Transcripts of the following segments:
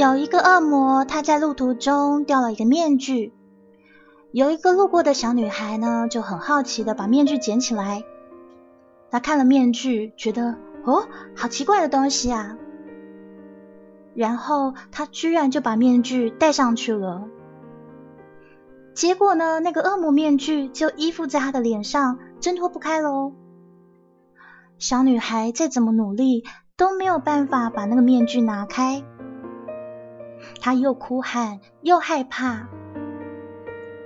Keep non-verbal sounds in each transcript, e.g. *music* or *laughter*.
有一个恶魔，他在路途中掉了一个面具。有一个路过的小女孩呢，就很好奇的把面具捡起来。她看了面具，觉得哦，好奇怪的东西啊。然后她居然就把面具戴上去了。结果呢，那个恶魔面具就依附在她的脸上，挣脱不开喽。小女孩再怎么努力，都没有办法把那个面具拿开。他又哭喊又害怕，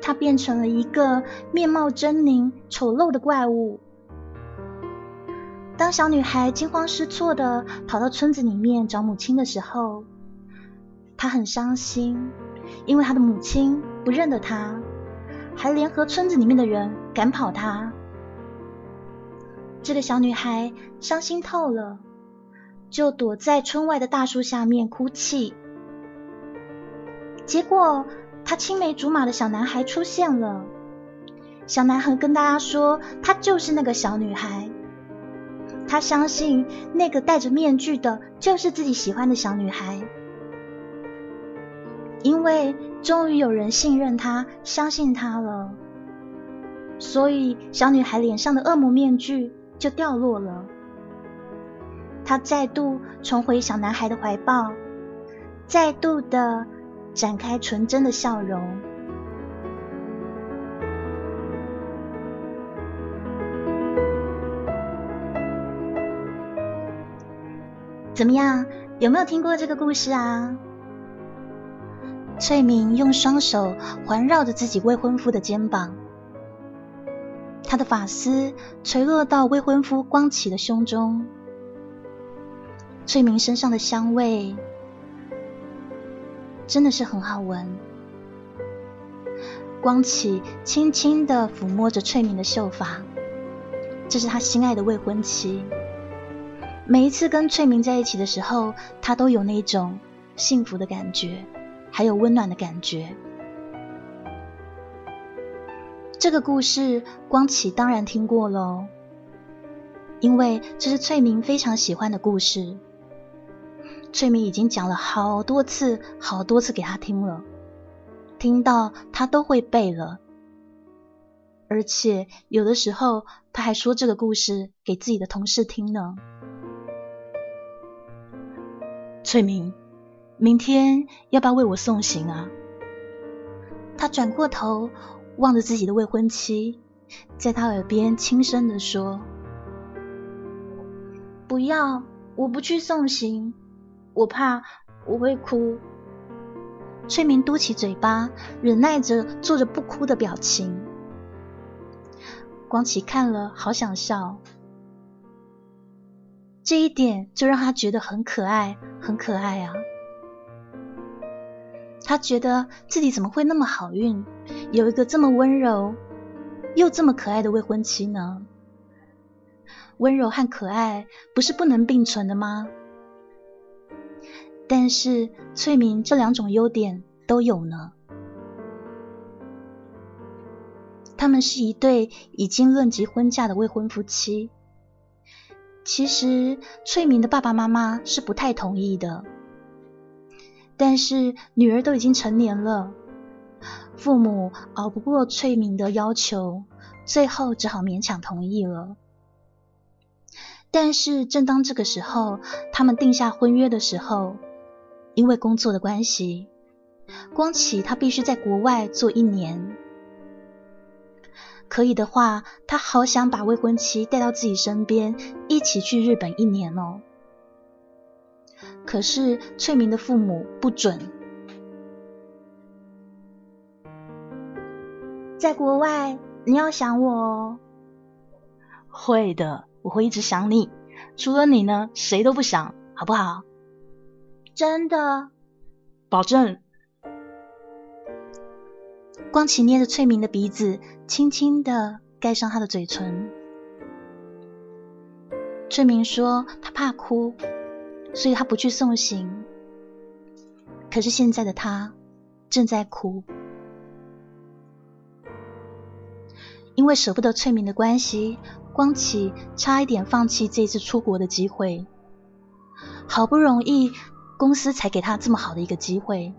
他变成了一个面貌狰狞、丑陋的怪物。当小女孩惊慌失措的跑到村子里面找母亲的时候，她很伤心，因为她的母亲不认得她，还联合村子里面的人赶跑她。这个小女孩伤心透了，就躲在村外的大树下面哭泣。结果，他青梅竹马的小男孩出现了。小男孩跟大家说，他就是那个小女孩。他相信那个戴着面具的，就是自己喜欢的小女孩。因为终于有人信任他，相信他了，所以小女孩脸上的恶魔面具就掉落了。她再度重回小男孩的怀抱，再度的。展开纯真的笑容，怎么样？有没有听过这个故事啊？翠明用双手环绕着自己未婚夫的肩膀，她的发丝垂落到未婚夫光启的胸中，翠明身上的香味。真的是很好闻。光启轻轻的抚摸着翠明的秀发，这是他心爱的未婚妻。每一次跟翠明在一起的时候，他都有那种幸福的感觉，还有温暖的感觉。这个故事，光启当然听过喽，因为这是翠明非常喜欢的故事。翠明已经讲了好多次，好多次给他听了，听到他都会背了，而且有的时候他还说这个故事给自己的同事听呢。翠明，明天要不要为我送行啊？他转过头望着自己的未婚妻，在他耳边轻声的说：“不要，我不去送行。”我怕我会哭。翠明嘟起嘴巴，忍耐着做着不哭的表情。光启看了，好想笑。这一点就让他觉得很可爱，很可爱啊！他觉得自己怎么会那么好运，有一个这么温柔又这么可爱的未婚妻呢？温柔和可爱不是不能并存的吗？但是翠明这两种优点都有呢。他们是一对已经论及婚嫁的未婚夫妻。其实翠明的爸爸妈妈是不太同意的，但是女儿都已经成年了，父母熬不过翠明的要求，最后只好勉强同意了。但是正当这个时候，他们定下婚约的时候。因为工作的关系，光启他必须在国外做一年。可以的话，他好想把未婚妻带到自己身边，一起去日本一年哦。可是翠明的父母不准。在国外，你要想我哦。会的，我会一直想你。除了你呢，谁都不想，好不好？真的，保证。光启捏着翠明的鼻子，轻轻的盖上他的嘴唇。翠明说他怕哭，所以他不去送行。可是现在的他正在哭，因为舍不得翠明的关系，光启差一点放弃这次出国的机会。好不容易公司才给他这么好的一个机会，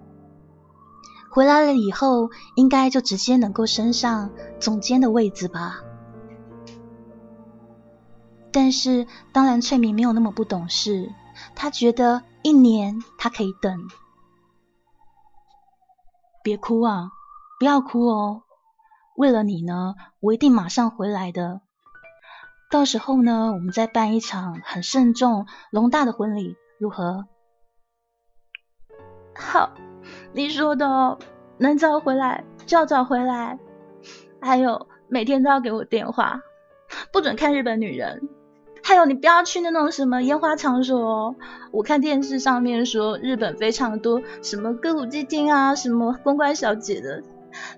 回来了以后应该就直接能够升上总监的位置吧。但是当然，翠明没有那么不懂事，他觉得一年他可以等。别哭啊，不要哭哦！为了你呢，我一定马上回来的。到时候呢，我们再办一场很慎重、隆大的婚礼，如何？好，你说的哦，能早回来就要早回来。还有，每天都要给我电话，不准看日本女人。还有，你不要去那种什么烟花场所哦。我看电视上面说日本非常多什么歌舞伎町啊，什么公关小姐的。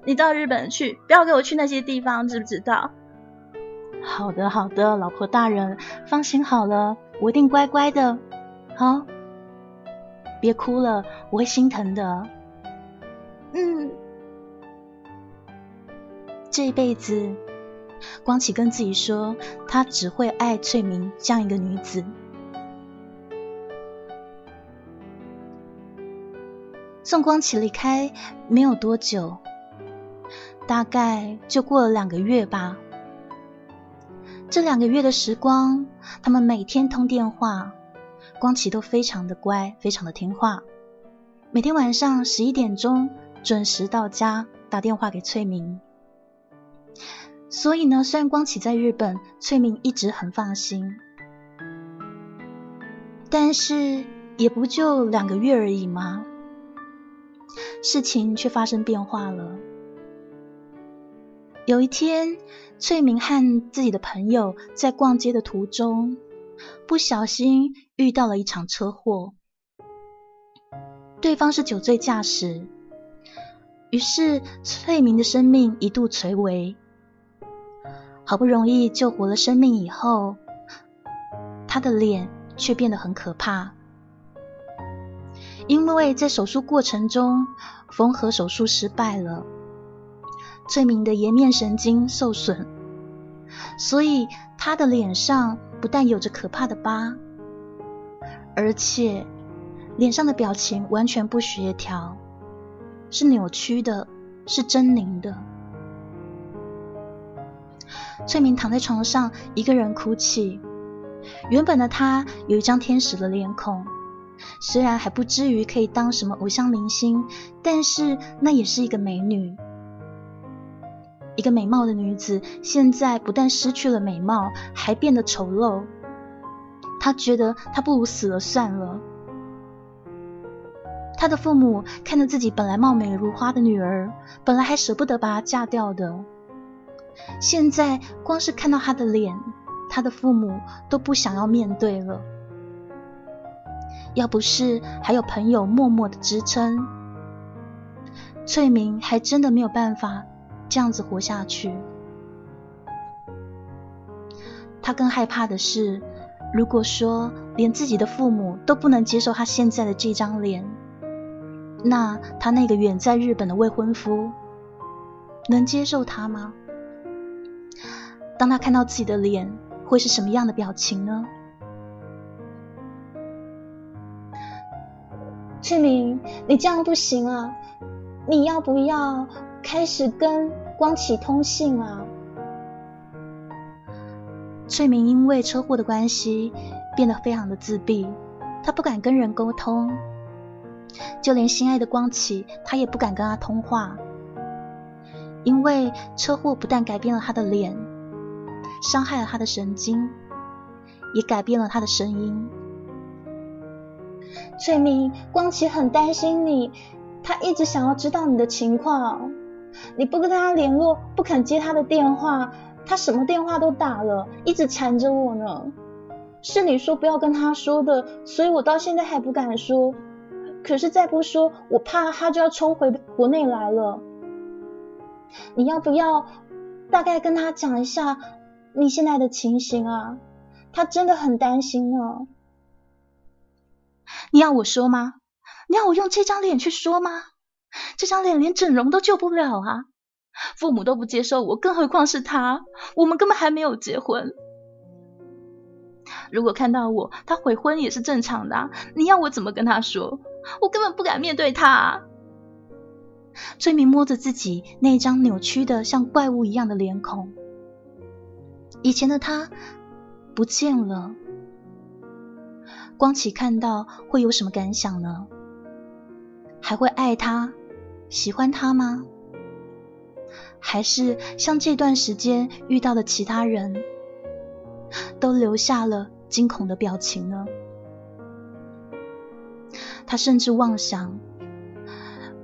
你到日本去，不要给我去那些地方，知不知道？好的，好的，老婆大人，放心好了，我一定乖乖的。好，别哭了，我会心疼的。嗯，这一辈子。光启跟自己说，他只会爱翠明这样一个女子。送光启离开没有多久，大概就过了两个月吧。这两个月的时光，他们每天通电话，光启都非常的乖，非常的听话。每天晚上十一点钟准时到家，打电话给翠明。所以呢，虽然光启在日本，翠明一直很放心，但是也不就两个月而已吗？事情却发生变化了。有一天，翠明和自己的朋友在逛街的途中，不小心遇到了一场车祸，对方是酒醉驾驶，于是翠明的生命一度垂危。好不容易救活了生命以后，他的脸却变得很可怕，因为在手术过程中缝合手术失败了，翠明的颜面神经受损，所以他的脸上不但有着可怕的疤，而且脸上的表情完全不协调，是扭曲的，是狰狞的。翠明躺在床上，一个人哭泣。原本的她有一张天使的脸孔，虽然还不至于可以当什么偶像明星，但是那也是一个美女。一个美貌的女子，现在不但失去了美貌，还变得丑陋。她觉得她不如死了算了。她的父母看着自己本来貌美如花的女儿，本来还舍不得把她嫁掉的。现在光是看到他的脸，他的父母都不想要面对了。要不是还有朋友默默的支撑，翠明还真的没有办法这样子活下去。他更害怕的是，如果说连自己的父母都不能接受他现在的这张脸，那他那个远在日本的未婚夫能接受他吗？当他看到自己的脸，会是什么样的表情呢？翠明，你这样不行啊！你要不要开始跟光启通信啊？翠明因为车祸的关系，变得非常的自闭，他不敢跟人沟通，就连心爱的光启，他也不敢跟他通话，因为车祸不但改变了他的脸。伤害了他的神经，也改变了他的声音。翠明，光启很担心你，他一直想要知道你的情况。你不跟他联络，不肯接他的电话，他什么电话都打了，一直缠着我呢。是你说不要跟他说的，所以我到现在还不敢说。可是再不说，我怕他就要冲回国内来了。你要不要大概跟他讲一下你现在的情形啊？他真的很担心呢。你要我说吗？你要我用这张脸去说吗？这张脸连整容都救不了啊！父母都不接受我，更何况是他？我们根本还没有结婚。如果看到我，他悔婚也是正常的。你要我怎么跟他说？我根本不敢面对他。崔明摸着自己那张扭曲的像怪物一样的脸孔，以前的他不见了。光启看到会有什么感想呢？还会爱他、喜欢他吗？还是像这段时间遇到的其他人，都留下了惊恐的表情呢？他甚至妄想，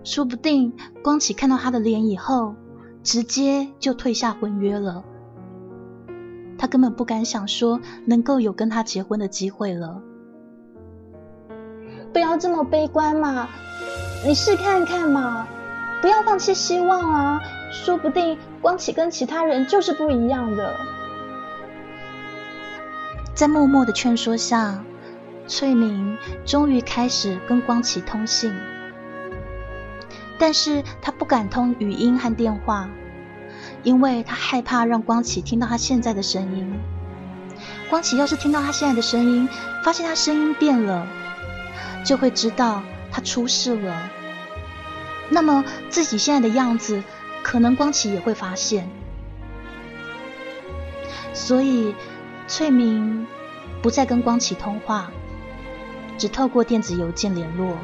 说不定光启看到他的脸以后，直接就退下婚约了。他根本不敢想说能够有跟他结婚的机会了。不要这么悲观嘛，你试看看嘛，不要放弃希望啊！说不定光启跟其他人就是不一样的。在默默的劝说下，翠明终于开始跟光启通信，但是他不敢通语音和电话，因为他害怕让光启听到他现在的声音。光启要是听到他现在的声音，发现他声音变了。就会知道他出事了。那么自己现在的样子，可能光启也会发现。所以翠明不再跟光启通话，只透过电子邮件联络。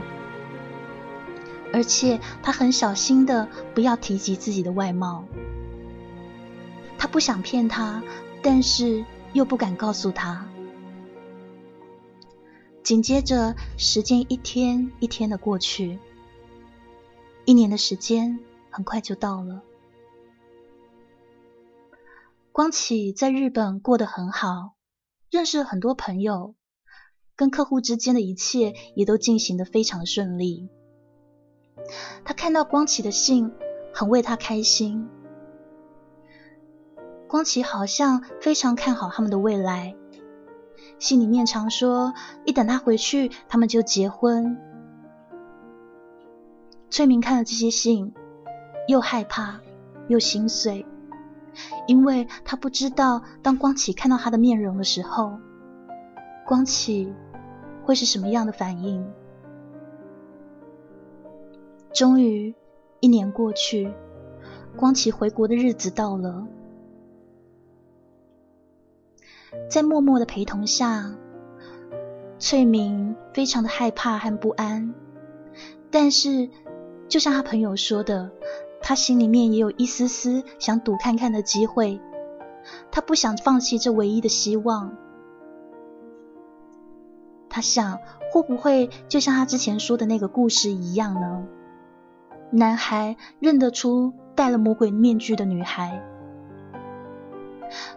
而且他很小心的不要提及自己的外貌。他不想骗他，但是又不敢告诉他。紧接着，时间一天一天的过去，一年的时间很快就到了。光启在日本过得很好，认识了很多朋友，跟客户之间的一切也都进行的非常顺利。他看到光启的信，很为他开心。光启好像非常看好他们的未来。信里面常说，一等他回去，他们就结婚。翠明看了这些信，又害怕又心碎，因为他不知道，当光启看到他的面容的时候，光启会是什么样的反应。终于，一年过去，光启回国的日子到了。在默默的陪同下，翠明非常的害怕和不安。但是，就像他朋友说的，他心里面也有一丝丝想赌看看的机会。他不想放弃这唯一的希望。他想，会不会就像他之前说的那个故事一样呢？男孩认得出戴了魔鬼面具的女孩。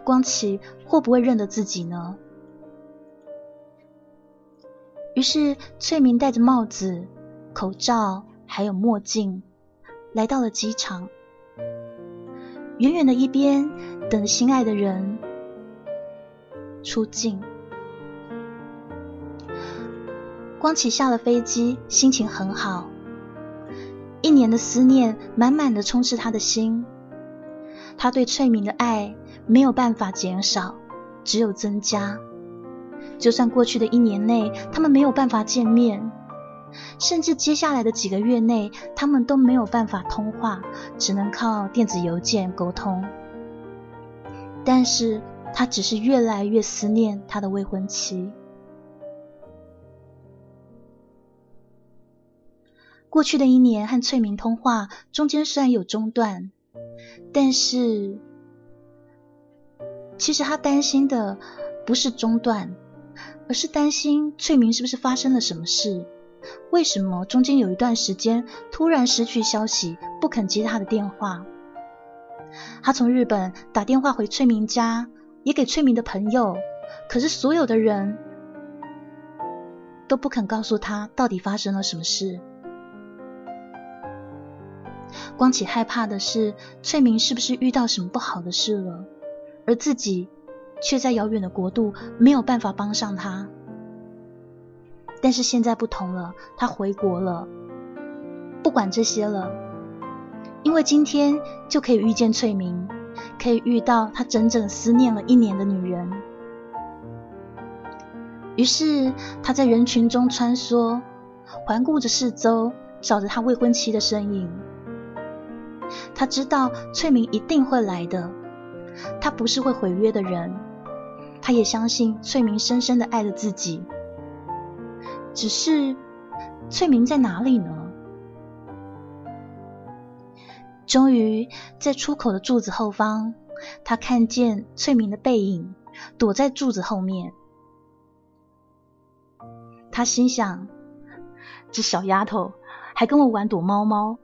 光启会不会认得自己呢？于是翠明戴着帽子、口罩还有墨镜，来到了机场。远远的一边等心爱的人出境。光启下了飞机，心情很好。一年的思念满满的充斥他的心，他对翠敏的爱。没有办法减少，只有增加。就算过去的一年内他们没有办法见面，甚至接下来的几个月内他们都没有办法通话，只能靠电子邮件沟通。但是他只是越来越思念他的未婚妻。过去的一年和翠明通话中间虽然有中断，但是。其实他担心的不是中断，而是担心翠明是不是发生了什么事？为什么中间有一段时间突然失去消息，不肯接他的电话？他从日本打电话回翠明家，也给翠明的朋友，可是所有的人都不肯告诉他到底发生了什么事。光启害怕的是翠明是不是遇到什么不好的事了，而自己却在遥远的国度没有办法帮上他。但是现在不同了，他回国了，不管这些了，因为今天就可以遇见翠明，可以遇到他整整思念了一年的女人。于是他在人群中穿梭，环顾着四周，找着他未婚妻的身影。他知道翠明一定会来的，他不是会毁约的人，他也相信翠明深深的爱着自己。只是翠明在哪里呢？终于在出口的柱子后方，他看见翠明的背影，躲在柱子后面。他心想：这小丫头还跟我玩躲猫猫。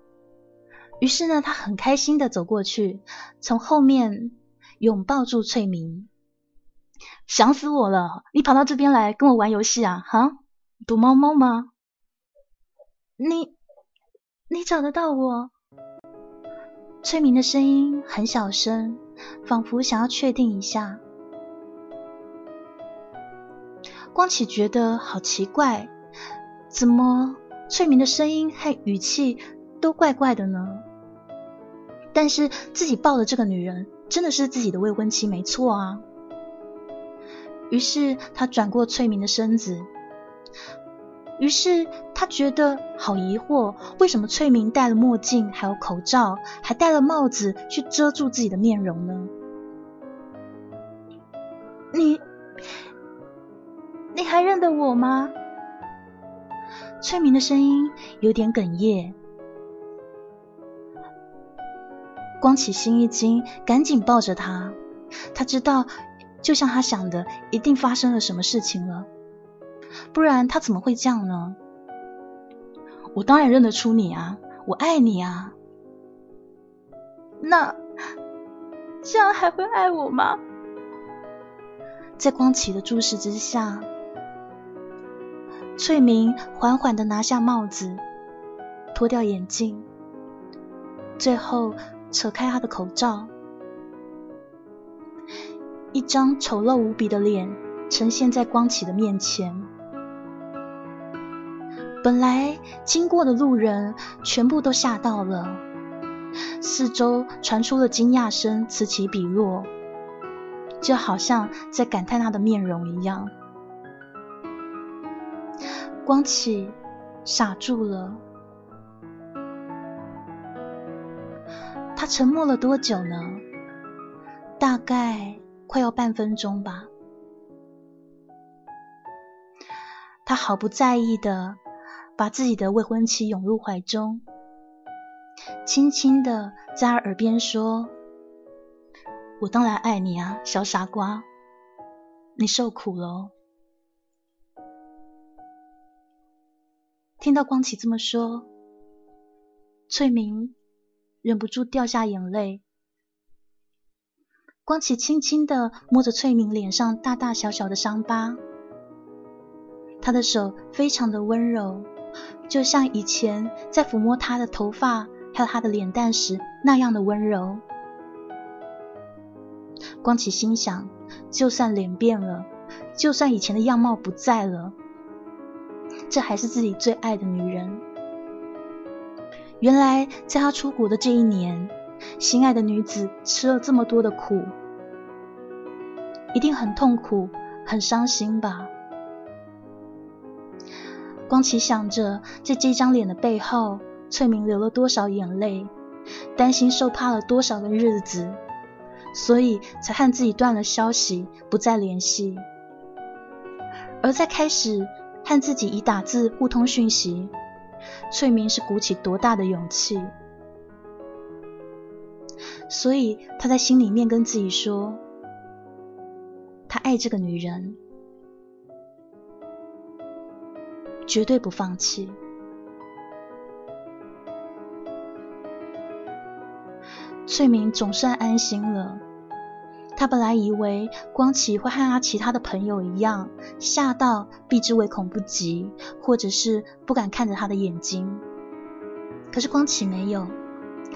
于是呢，他很开心的走过去，从后面拥抱住翠明。想死我了！你跑到这边来跟我玩游戏啊？哈？躲猫猫吗？你你找得到我？翠明的声音很小声，仿佛想要确定一下。光启觉得好奇怪，怎么翠明的声音和语气都怪怪的呢？但是自己抱的这个女人真的是自己的未婚妻，没错啊。于是他转过翠明的身子。于是他觉得好疑惑，为什么翠明戴了墨镜，还有口罩，还戴了帽子去遮住自己的面容呢？你，你还认得我吗？翠明的声音有点哽咽。光启心一惊，赶紧抱着他。他知道，就像他想的，一定发生了什么事情了。不然他怎么会这样呢？我当然认得出你啊，我爱你啊。那这样还会爱我吗？在光启的注视之下，翠明缓缓的拿下帽子，脱掉眼镜，最后扯开他的口罩，一张丑陋无比的脸呈现在光启的面前。本来经过的路人全部都吓到了，四周传出了惊讶声，此起彼落，就好像在感叹他的面容一样。光启傻住了，他沉默了多久呢？大概快要半分钟吧。他毫不在意的。把自己的未婚妻拥入怀中，轻轻的在他耳边说：“我当然爱你啊，小傻瓜，你受苦了。”听到光启这么说，翠明忍不住掉下眼泪。光启轻轻的摸着翠明脸上大大小小的伤疤，他的手非常的温柔。就像以前在抚摸她的头发还有她的脸蛋时那样的温柔。光启心想，就算脸变了，就算以前的样貌不在了，这还是自己最爱的女人。原来在他出国的这一年，心爱的女子吃了这么多的苦，一定很痛苦、很伤心吧。光奇想着，在这张脸的背后，翠明流了多少眼泪，担心受怕了多少个日子，所以才和自己断了消息，不再联系。而在开始和自己以打字互通讯息，翠明是鼓起多大的勇气？所以他在心里面跟自己说，他爱这个女人。绝对不放弃。翠明总算安心了，他本来以为光启会和他其他的朋友一样，吓到避之唯恐不及，或者是不敢看着他的眼睛。可是光启没有，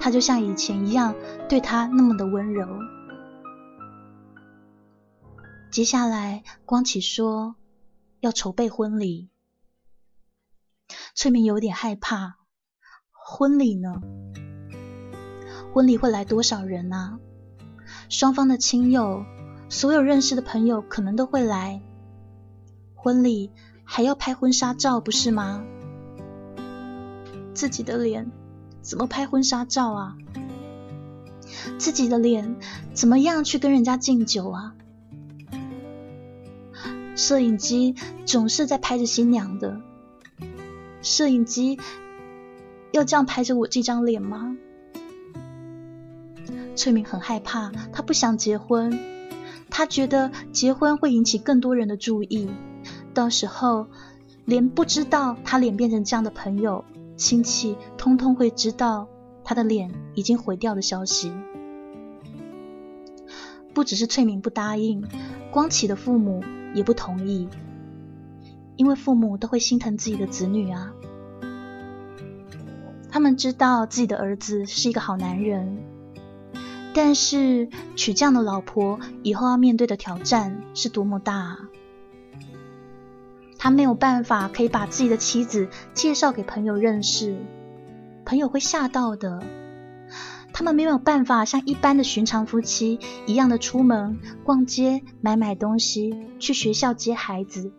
他就像以前一样对他那么的温柔。接下来，光启说要筹备婚礼，翠明有点害怕。婚礼呢？婚礼会来多少人啊？双方的亲友，所有认识的朋友可能都会来。婚礼还要拍婚纱照，不是吗？自己的脸怎么拍婚纱照啊？自己的脸怎么样去跟人家敬酒啊？摄影机总是在拍着新娘的，摄影机要这样拍着我这张脸吗？翠明很害怕，她不想结婚，她觉得结婚会引起更多人的注意，到时候连不知道她脸变成这样的朋友、亲戚，通通会知道她的脸已经毁掉的消息。不只是翠明不答应，光启的父母也不同意，因为父母都会心疼自己的子女啊，他们知道自己的儿子是一个好男人。但是娶这样的老婆以后要面对的挑战是多么大！啊他没有办法可以把自己的妻子介绍给朋友认识，朋友会吓到的。他们没有办法像一般的寻常夫妻一样的出门逛街、买买东西、去学校接孩子。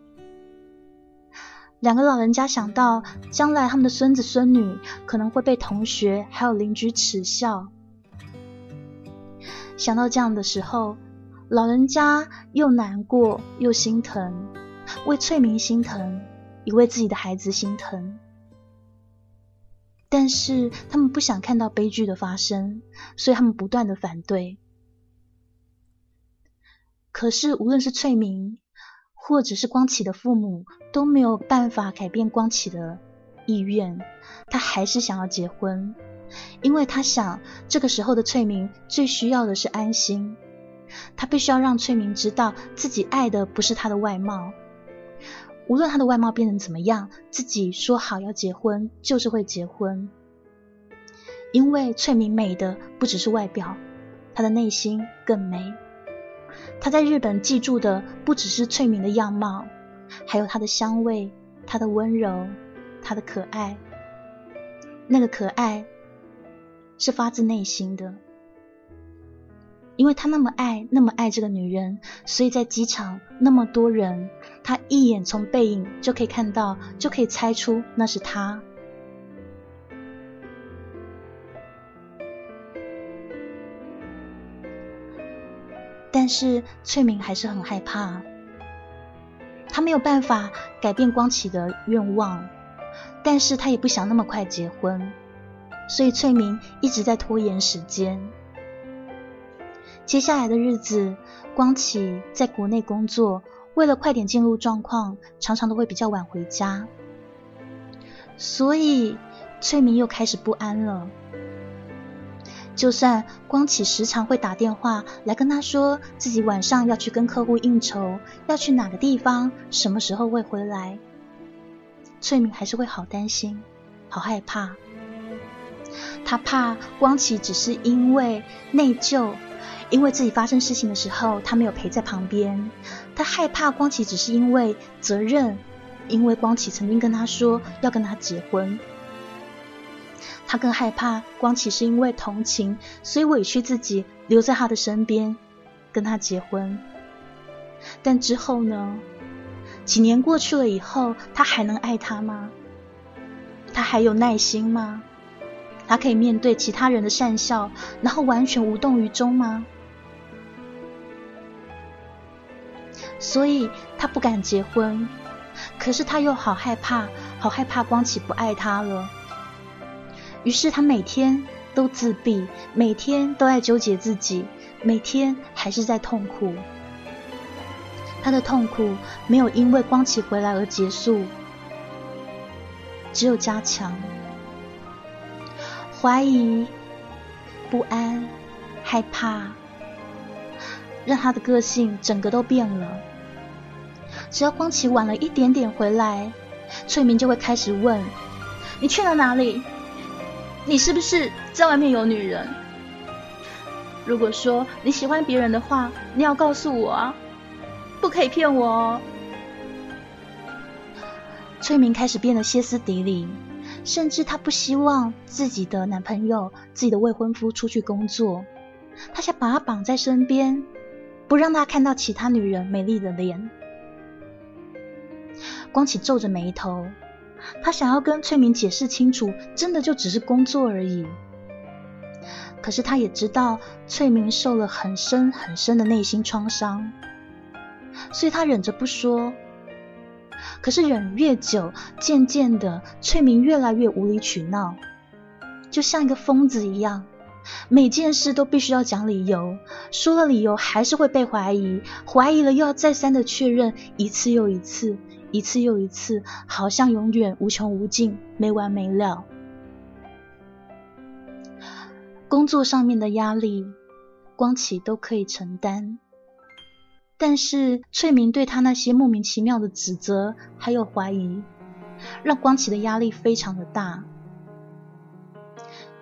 两个老人家想到将来他们的孙子孙女可能会被同学还有邻居耻笑。想到这样的时候，老人家又难过又心疼，为翠明心疼，也为自己的孩子心疼。但是他们不想看到悲剧的发生，所以他们不断的反对。可是无论是翠明，或者是光启的父母，都没有办法改变光启的意愿，他还是想要结婚。因为他想，这个时候的翠明最需要的是安心。他必须要让翠明知道自己爱的不是他的外貌，无论他的外貌变成怎么样，自己说好要结婚就是会结婚。因为翠明美的不只是外表，她的内心更美。他在日本记住的不只是翠明的样貌，还有她的香味、她的温柔、她的可爱。那个可爱。是发自内心的，因为他那么爱，那么爱这个女人，所以在机场那么多人，他一眼从背影就可以看到，就可以猜出那是他。但是翠明还是很害怕，他没有办法改变光启的愿望，但是他也不想那么快结婚。所以翠明一直在拖延时间。接下来的日子，光启在国内工作，为了快点进入状况，常常都会比较晚回家。所以翠明又开始不安了。就算光启时常会打电话来跟他说自己晚上要去跟客户应酬，要去哪个地方，什么时候会回来，翠敏还是会好担心，好害怕。他怕光启只是因为内疚，因为自己发生事情的时候他没有陪在旁边。他害怕光启只是因为责任，因为光启曾经跟他说要跟他结婚。他更害怕光启是因为同情，所以委屈自己留在他的身边跟他结婚。但之后呢？几年过去了以后，他还能爱他吗？他还有耐心吗？他可以面对其他人的讪笑，然后完全无动于衷吗？所以他不敢结婚，可是他又好害怕，好害怕光启不爱他了。于是他每天都自闭，每天都在纠结自己，每天还是在痛苦。他的痛苦没有因为光启回来而结束，只有加强。怀疑、不安、害怕，让他的个性整个都变了。只要光启晚了一点点回来，翠明就会开始问：“你去了哪里？你是不是在外面有女人？如果说你喜欢别人的话，你要告诉我啊，不可以骗我哦。”崔明开始变得歇斯底里，甚至他不希望自己的男朋友、自己的未婚夫出去工作，他想把他绑在身边，不让他看到其他女人美丽的脸。光启皱着眉头，他想要跟翠明解释清楚，真的就只是工作而已。可是他也知道翠明受了很深很深的内心创伤，所以他忍着不说。可是忍越久，渐渐的，翠明越来越无理取闹，就像一个疯子一样，每件事都必须要讲理由，说了理由还是会被怀疑，怀疑了又要再三的确认，一次又一次，一次又一次，好像永远无穷无尽，没完没了。工作上面的压力，光启都可以承担。但是翠明对他那些莫名其妙的指责还有怀疑，让光启的压力非常的大。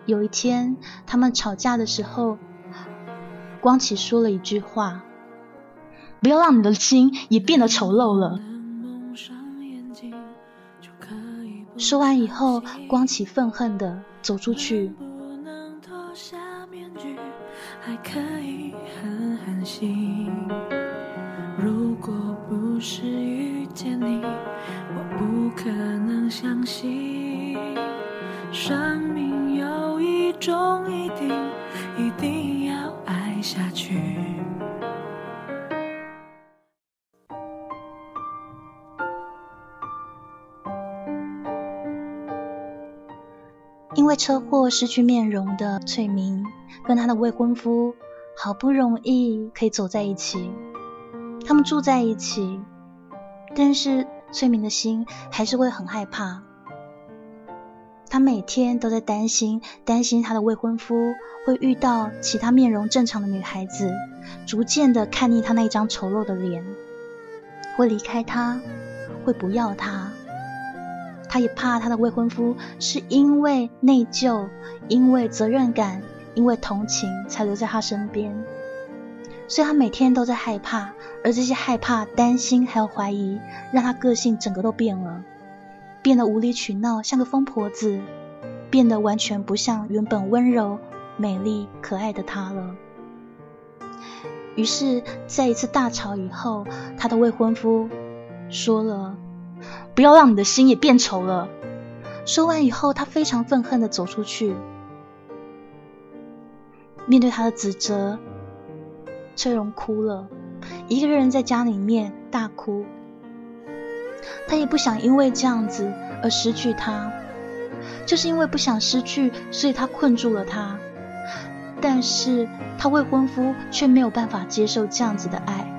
有一天他们吵架的时候，光启说了一句话：“不要让你的心也变得丑陋了。”说完以后，光启愤恨的走出去。还可以狠狠心如果不是遇见你，我不可能相信生命有一种一定，一定要爱下去。为车祸失去面容的翠明，跟她的未婚夫好不容易可以走在一起。他们住在一起，但是翠明的心还是会很害怕。她每天都在担心，担心她的未婚夫会遇到其他面容正常的女孩子，逐渐的看腻他那张丑陋的脸，会离开他，会不要他。他也怕他的未婚夫是因为内疚、因为责任感、因为同情才留在他身边。所以他每天都在害怕，而这些害怕、担心还有怀疑，让他个性整个都变了，变得无理取闹，像个疯婆子，变得完全不像原本温柔、美丽、可爱的他了。于是，在一次大吵以后，他的未婚夫说了：“不要让你的心也变丑了。”说完以后，他非常愤恨的走出去，面对他的指责。翠荣哭了，一个人在家里面大哭。他也不想因为这样子而失去他，就是因为不想失去，所以他困住了他。但是他未婚夫却没有办法接受这样子的爱。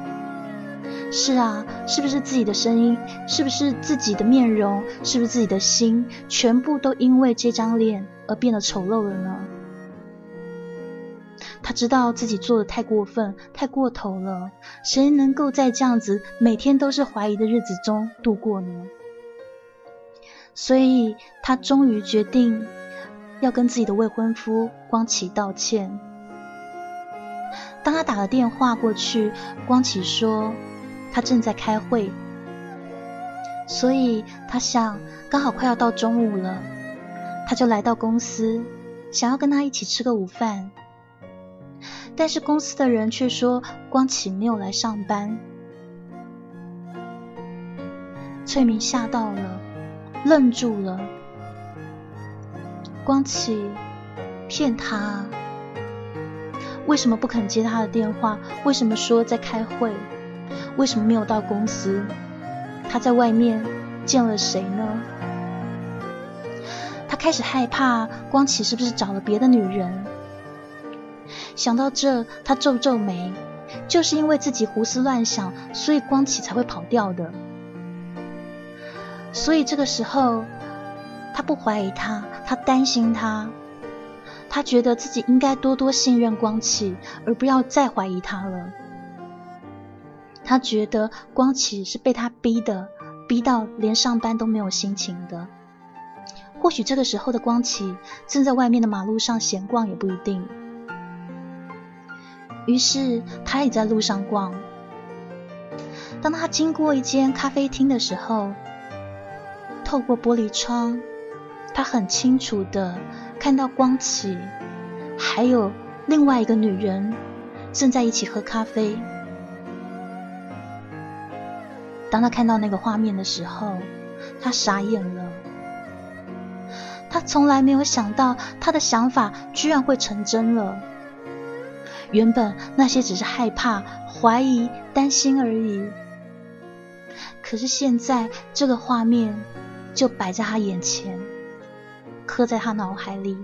是啊，是不是自己的声音？是不是自己的面容？是不是自己的心？全部都因为这张脸而变得丑陋了呢？他知道自己做的太过分、太过头了，谁能够在这样子每天都是怀疑的日子中度过呢？所以他终于决定要跟自己的未婚夫光启道歉。当他打了电话过去，光启说他正在开会，所以他想刚好快要到中午了，他就来到公司，想要跟他一起吃个午饭。但是公司的人却说光启没有来上班，翠明吓到了，愣住了。光启骗他，为什么不肯接他的电话？为什么说在开会？为什么没有到公司？他在外面见了谁呢？他开始害怕，光启是不是找了别的女人？想到这，他皱皱眉，就是因为自己胡思乱想，所以光启才会跑掉的。所以这个时候，他不怀疑他，他担心他，他觉得自己应该多多信任光启，而不要再怀疑他了。他觉得光启是被他逼的，逼到连上班都没有心情的。或许这个时候的光启正在外面的马路上闲逛，也不一定。于是他也在路上逛。当他经过一间咖啡厅的时候，透过玻璃窗，他很清楚的看到光启还有另外一个女人正在一起喝咖啡。当他看到那个画面的时候，他傻眼了。他从来没有想到，他的想法居然会成真了。原本那些只是害怕、怀疑、担心而已，可是现在这个画面就摆在他眼前，刻在他脑海里。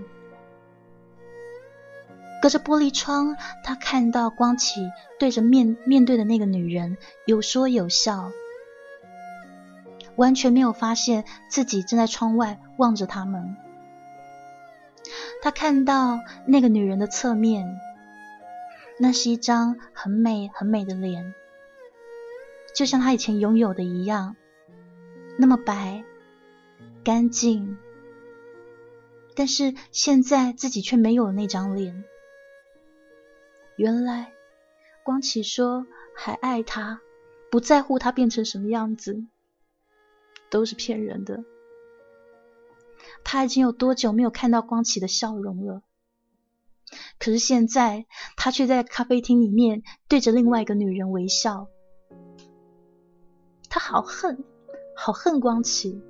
隔着玻璃窗，他看到光启对着面面对的那个女人有说有笑，完全没有发现自己正在窗外望着他们。他看到那个女人的侧面。那是一张很美很美的脸，就像他以前拥有的一样，那么白、干净。但是现在自己却没有那张脸。原来光启说还爱他，不在乎他变成什么样子，都是骗人的。他已经有多久没有看到光启的笑容了？可是现在，他却在咖啡厅里面对着另外一个女人微笑。他好恨，好恨光启。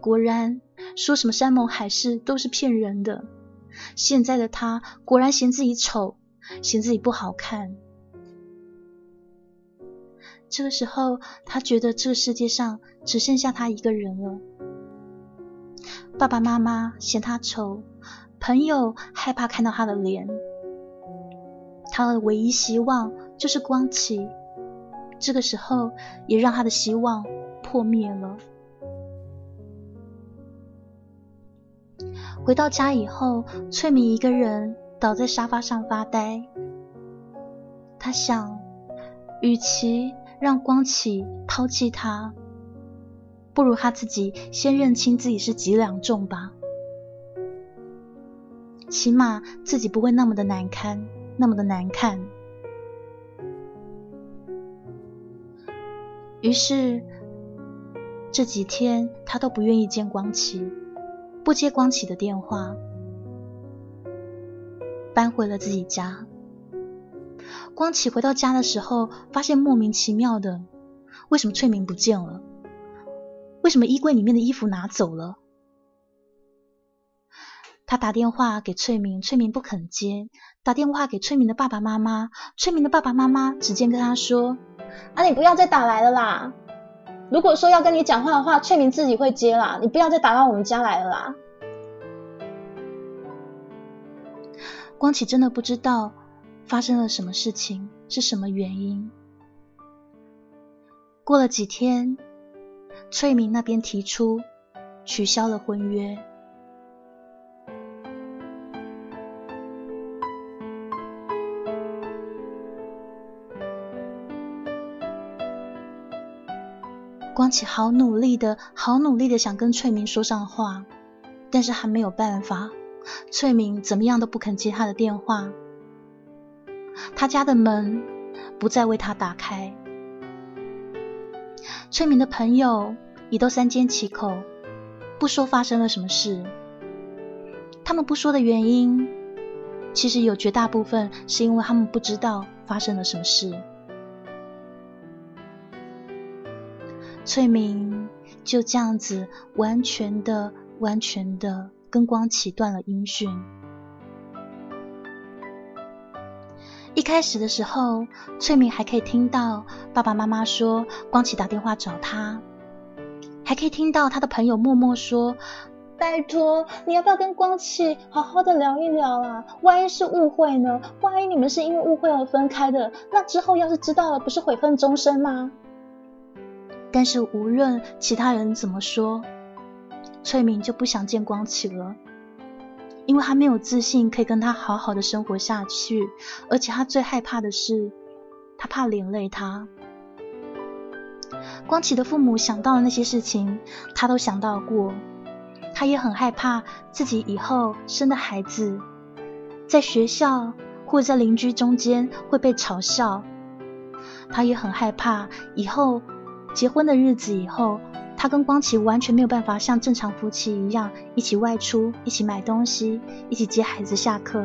果然，说什么山盟海誓都是骗人的。现在的他果然嫌自己丑，嫌自己不好看。这个时候，他觉得这个世界上只剩下他一个人了。爸爸妈妈嫌他丑。朋友害怕看到他的脸，他的唯一希望就是光启。这个时候，也让他的希望破灭了。回到家以后，翠明一个人倒在沙发上发呆。他想，与其让光启抛弃他，不如他自己先认清自己是几两重吧。起码自己不会那么的难堪，那么的难看。于是这几天他都不愿意见光启，不接光启的电话，搬回了自己家。光启回到家的时候，发现莫名其妙的，为什么翠明不见了？为什么衣柜里面的衣服拿走了？他打电话给翠明，翠明不肯接；打电话给翠明的爸爸妈妈，翠明的爸爸妈妈直接跟他说：“啊，你不要再打来了啦！如果说要跟你讲话的话，翠明自己会接啦，你不要再打到我们家来了啦。”光启真的不知道发生了什么事情，是什么原因。过了几天，翠明那边提出取消了婚约。光启好努力的，好努力的想跟翠明说上话，但是还没有办法。翠明怎么样都不肯接他的电话，他家的门不再为他打开。翠明的朋友也都三缄其口，不说发生了什么事。他们不说的原因，其实有绝大部分是因为他们不知道发生了什么事。翠明就这样子完全的、完全的跟光启断了音讯。一开始的时候，翠明还可以听到爸爸妈妈说光启打电话找他，还可以听到他的朋友默默说：“拜托，你要不要跟光启好好的聊一聊啊？万一是误会呢？万一你们是因为误会而分开的，那之后要是知道了，不是悔恨终生吗？”但是无论其他人怎么说，翠明就不想见光启了，因为他没有自信可以跟他好好的生活下去，而且他最害怕的是，他怕连累他。光启的父母想到的那些事情，他都想到过。他也很害怕自己以后生的孩子，在学校或在邻居中间会被嘲笑。他也很害怕以后结婚的日子以后，他跟光启完全没有办法像正常夫妻一样一起外出、一起买东西、一起接孩子下课。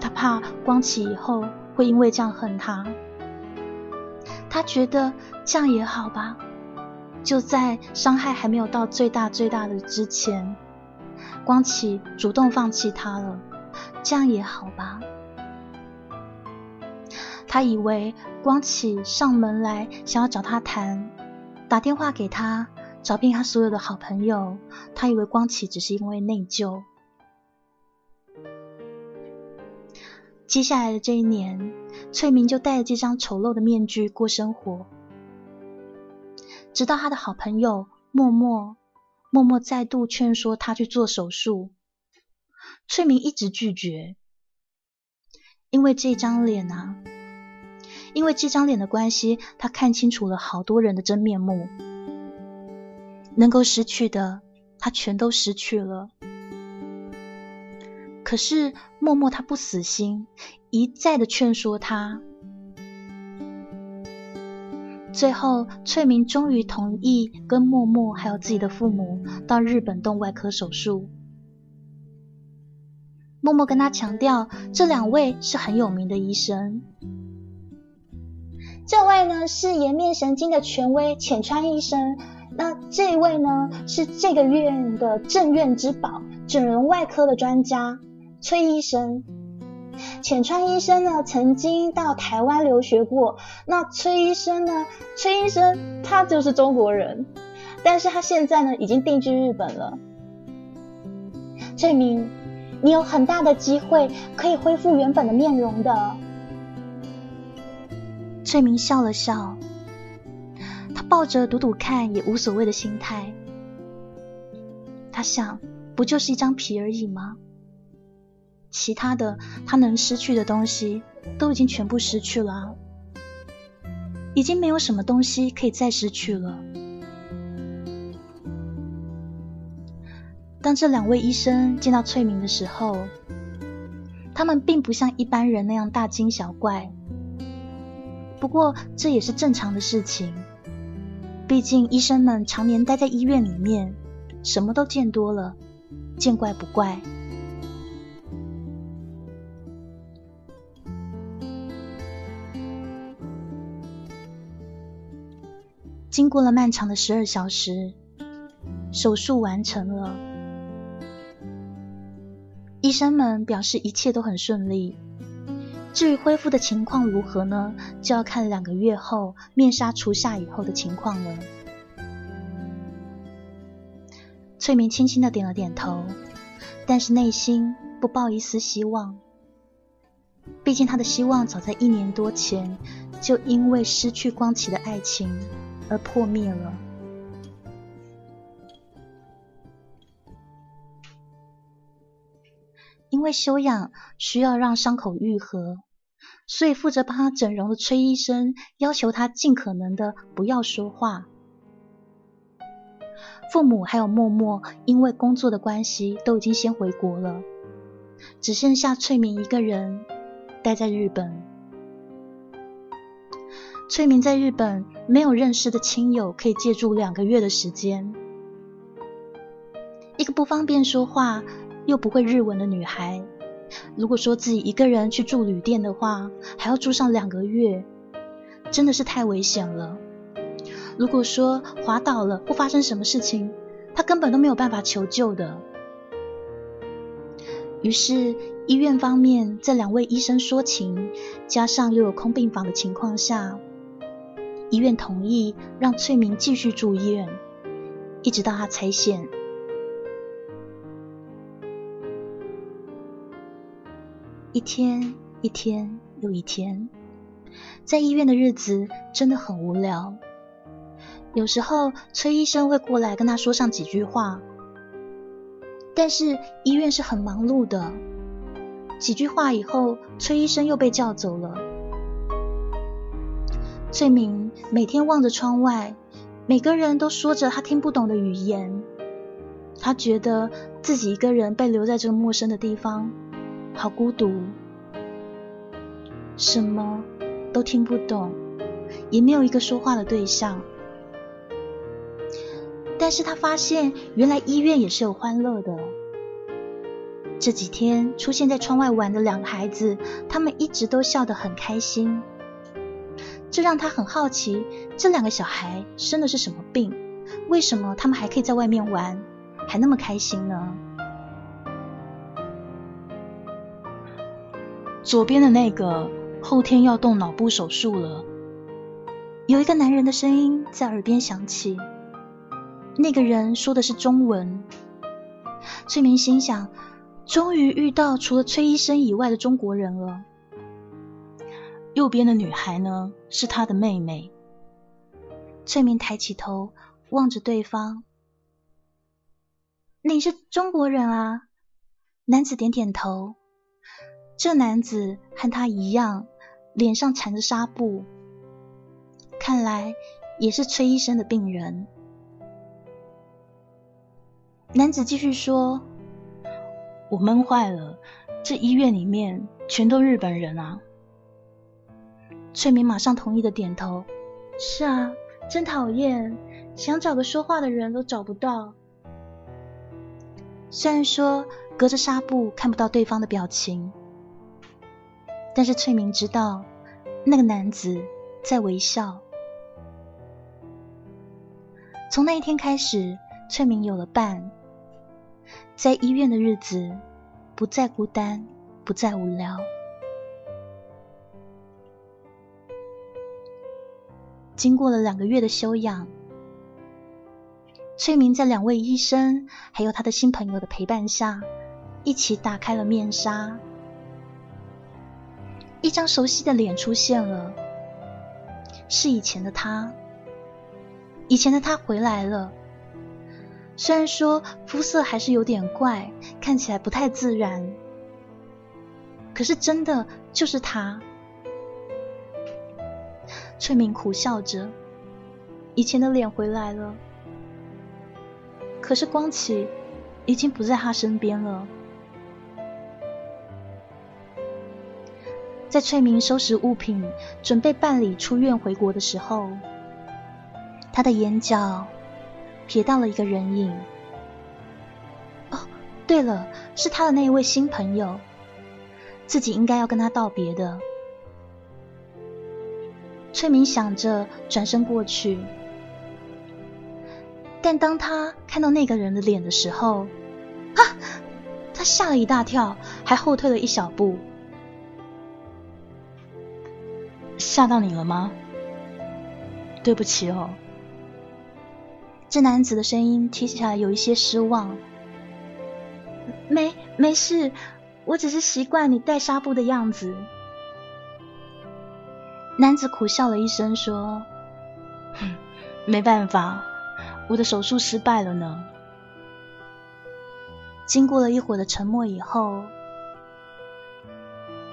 他怕光启以后会因为这样恨他。他觉得这样也好吧，就在伤害还没有到最大最大的之前，光启主动放弃他了，这样也好吧。他以为光启上门来想要找他谈，打电话给他，找遍他所有的好朋友，他以为光启只是因为内疚。接下来的这一年，翠明就戴着这张丑陋的面具过生活，直到他的好朋友默默默默再度劝说他去做手术，翠明一直拒绝，因为这张脸啊，因为这张脸的关系，他看清楚了好多人的真面目，能够失去的，他全都失去了。可是默默他不死心，一再的劝说他。最后，翠明终于同意跟默默还有自己的父母到日本动外科手术。默默跟他强调，这两位是很有名的医生。这位呢是颜面神经的权威浅川医生，那这位呢是这个院的镇院之宝，整容外科的专家。崔医生，浅川医生呢，曾经到台湾留学过。那崔医生呢？崔医生他就是中国人，但是他现在呢，已经定居日本了。翠明，你有很大的机会可以恢复原本的面容的。翠明笑了笑，他抱着赌赌看也无所谓的心态。他想，不就是一张皮而已吗？其他的，他能失去的东西都已经全部失去了，已经没有什么东西可以再失去了。当这两位医生见到翠明的时候，他们并不像一般人那样大惊小怪，不过这也是正常的事情，毕竟医生们常年待在医院里面，什么都见多了，见怪不怪。经过了漫长的十二小时，手术完成了。医生们表示一切都很顺利。至于恢复的情况如何呢？就要看两个月后面纱除下以后的情况了。翠明轻轻的点了点头，但是内心不抱一丝希望。毕竟他的希望早在一年多前就因为失去光启的爱情。而破灭了。因为休养需要让伤口愈合，所以负责帮他整容的崔医生要求他尽可能的不要说话。父母还有默默因为工作的关系都已经先回国了，只剩下翠明一个人待在日本。翠明在日本没有认识的亲友可以借住两个月的时间。一个不方便说话又不会日文的女孩，如果说自己一个人去住旅店的话，还要住上两个月，真的是太危险了。如果说滑倒了或发生什么事情，他根本都没有办法求救的。于是医院方面在两位医生说情，加上又有空病房的情况下。医院同意让翠明继续住院，一直到她拆线。一天一天又一天，在医院的日子真的很无聊。有时候崔医生会过来跟他说上几句话，但是医院是很忙碌的。几句话以后，崔医生又被叫走了。翠明每天望着窗外，每个人都说着他听不懂的语言。他觉得自己一个人被留在这个陌生的地方，好孤独，什么都听不懂，也没有一个说话的对象。但是他发现，原来医院也是有欢乐的。这几天出现在窗外玩的两个孩子，他们一直都笑得很开心。这让他很好奇，这两个小孩生的是什么病？为什么他们还可以在外面玩，还那么开心呢？左边的那个后天要动脑部手术了。有一个男人的声音在耳边响起，那个人说的是中文。翠明心想，终于遇到除了崔医生以外的中国人了。右边的女孩呢，是他的妹妹。翠明抬起头望着对方：“你是中国人啊？”男子点点头。这男子和他一样，脸上缠着纱布，看来也是崔医生的病人。男子继续说：“我闷坏了，这医院里面全都日本人啊。”翠明马上同意的点头：“是啊，真讨厌，想找个说话的人都找不到。”虽然说隔着纱布看不到对方的表情，但是翠明知道那个男子在微笑。从那一天开始，翠明有了伴，在医院的日子不再孤单，不再无聊。经过了两个月的休养，翠明在两位医生还有他的新朋友的陪伴下，一起打开了面纱。一张熟悉的脸出现了，是以前的他。以前的他回来了，虽然说肤色还是有点怪，看起来不太自然，可是真的就是他。翠明苦笑着，以前的脸回来了，可是光启已经不在他身边了。在翠明收拾物品，准备办理出院回国的时候，他的眼角瞥到了一个人影。哦，对了，是他的那一位新朋友，自己应该要跟他道别的。翠明想着转身过去，但当他看到那个人的脸的时候，啊！他吓了一大跳，还后退了一小步。吓到你了吗？对不起哦。这男子的声音听起来有一些失望。没，没事，我只是习惯你戴纱布的样子。男子苦笑了一声，说：“ *laughs* 没办法，我的手术失败了呢。”经过了一会儿的沉默以后，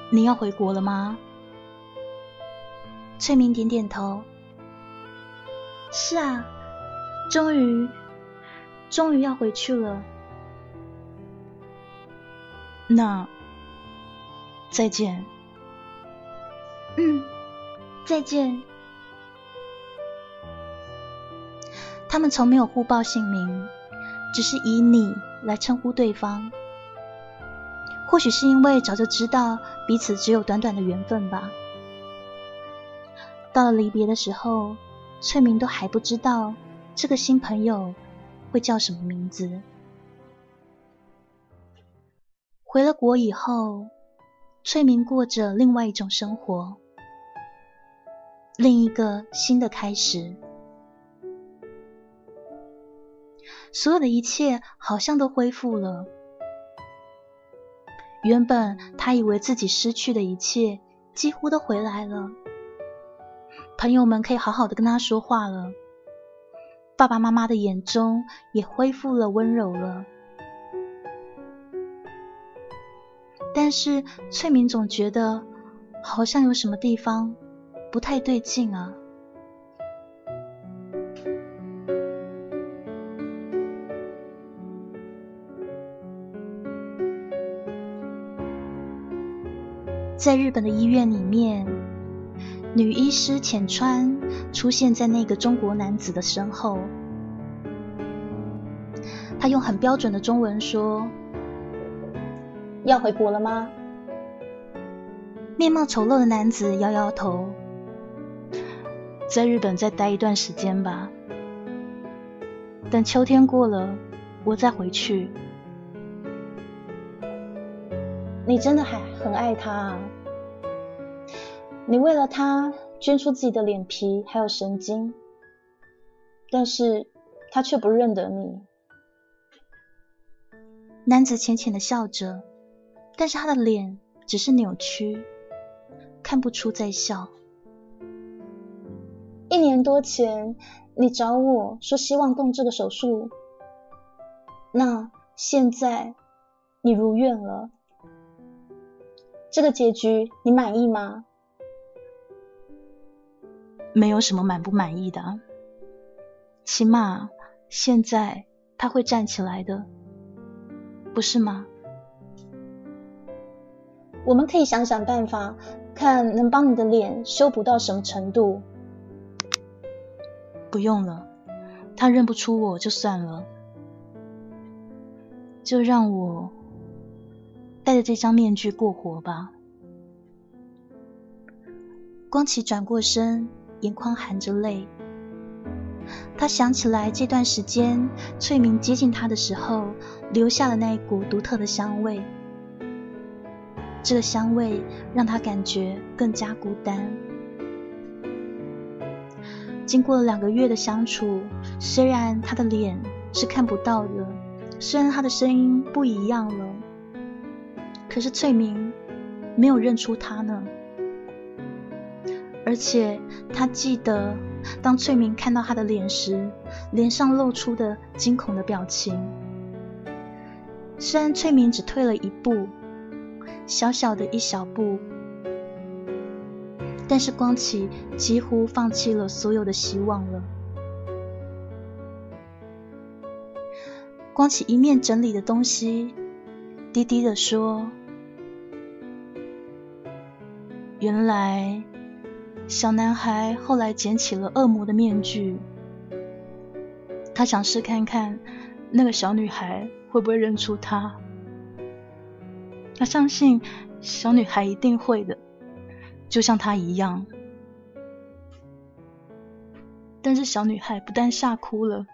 你要回国了吗？翠明点点头：“是啊，终于，终于要回去了。”那再见。嗯。再见。他们从没有互报姓名，只是以你来称呼对方。或许是因为早就知道彼此只有短短的缘分吧。到了离别的时候，翠明都还不知道这个新朋友会叫什么名字。回了国以后，翠明过着另外一种生活。另一个新的开始，所有的一切好像都恢复了。原本他以为自己失去的一切几乎都回来了，朋友们可以好好的跟他说话了。爸爸妈妈的眼中也恢复了温柔了。但是翠敏总觉得好像有什么地方不太对劲啊。在日本的医院里面女医师浅川出现在那个中国男子的身后。他用很标准的中文说：“要回国了吗？”面貌丑陋的男子摇摇头：“在日本再待一段时间吧，等秋天过了，我再回去。”你真的还很爱他啊？你为了他捐出自己的脸皮还有神经，但是他却不认得你。男子浅浅的笑着，但是他的脸只是扭曲，看不出在笑。一年多前，你找我说希望动这个手术，那现在你如愿了。这个结局你满意吗？没有什么满不满意的，起码现在他会站起来的。不是吗？我们可以想想办法，看能帮你的脸修补到什么程度。不用了，他认不出我就算了，就让我戴着这张面具过活吧。光启转过身，眼眶含着泪。他想起来这段时间翠明接近他的时候留下了那一股独特的香味，这个香味让他感觉更加孤单。经过了两个月的相处，虽然他的脸是看不到的，虽然他的声音不一样了，可是翠明没有认出他呢，而且他记得。当翠明看到他的脸时，脸上露出的惊恐的表情。虽然翠明只退了一步，小小的一小步，但是光启几乎放弃了所有的希望了。光启一面整理的东西，低低的说：“原来。”小男孩后来捡起了恶魔的面具，他想试看看那个小女孩会不会认出他。他相信小女孩一定会的，就像他一样。但是小女孩不但吓哭了，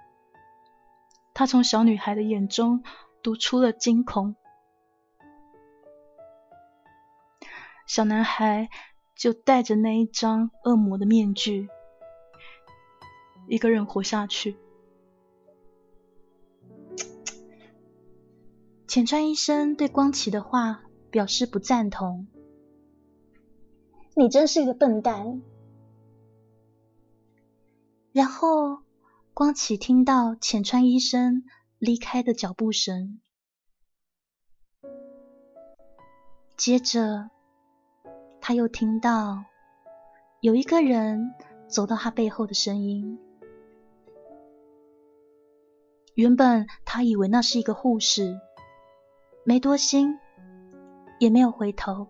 他从小女孩的眼中读出了惊恐。小男孩。就戴着那一张恶魔的面具，一个人活下去。浅川医生对光启的话表示不赞同。你真是一个笨蛋。然后光启听到浅川医生离开的脚步声，接着。他又听到有一个人走到他背后的声音。原本他以为那是一个护士，没多心，也没有回头。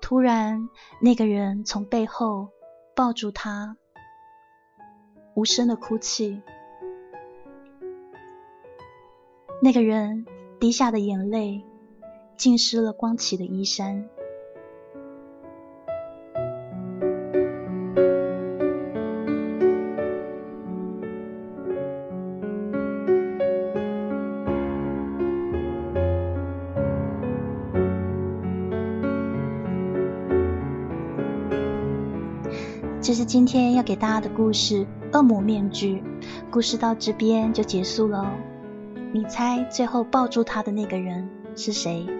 突然，那个人从背后抱住他，无声的哭泣。那个人滴下的眼泪。浸湿了光启的衣衫。*laughs* 这是今天要给大家的故事《恶魔面具》。故事到这边就结束了。你猜最后抱住他的那个人是谁？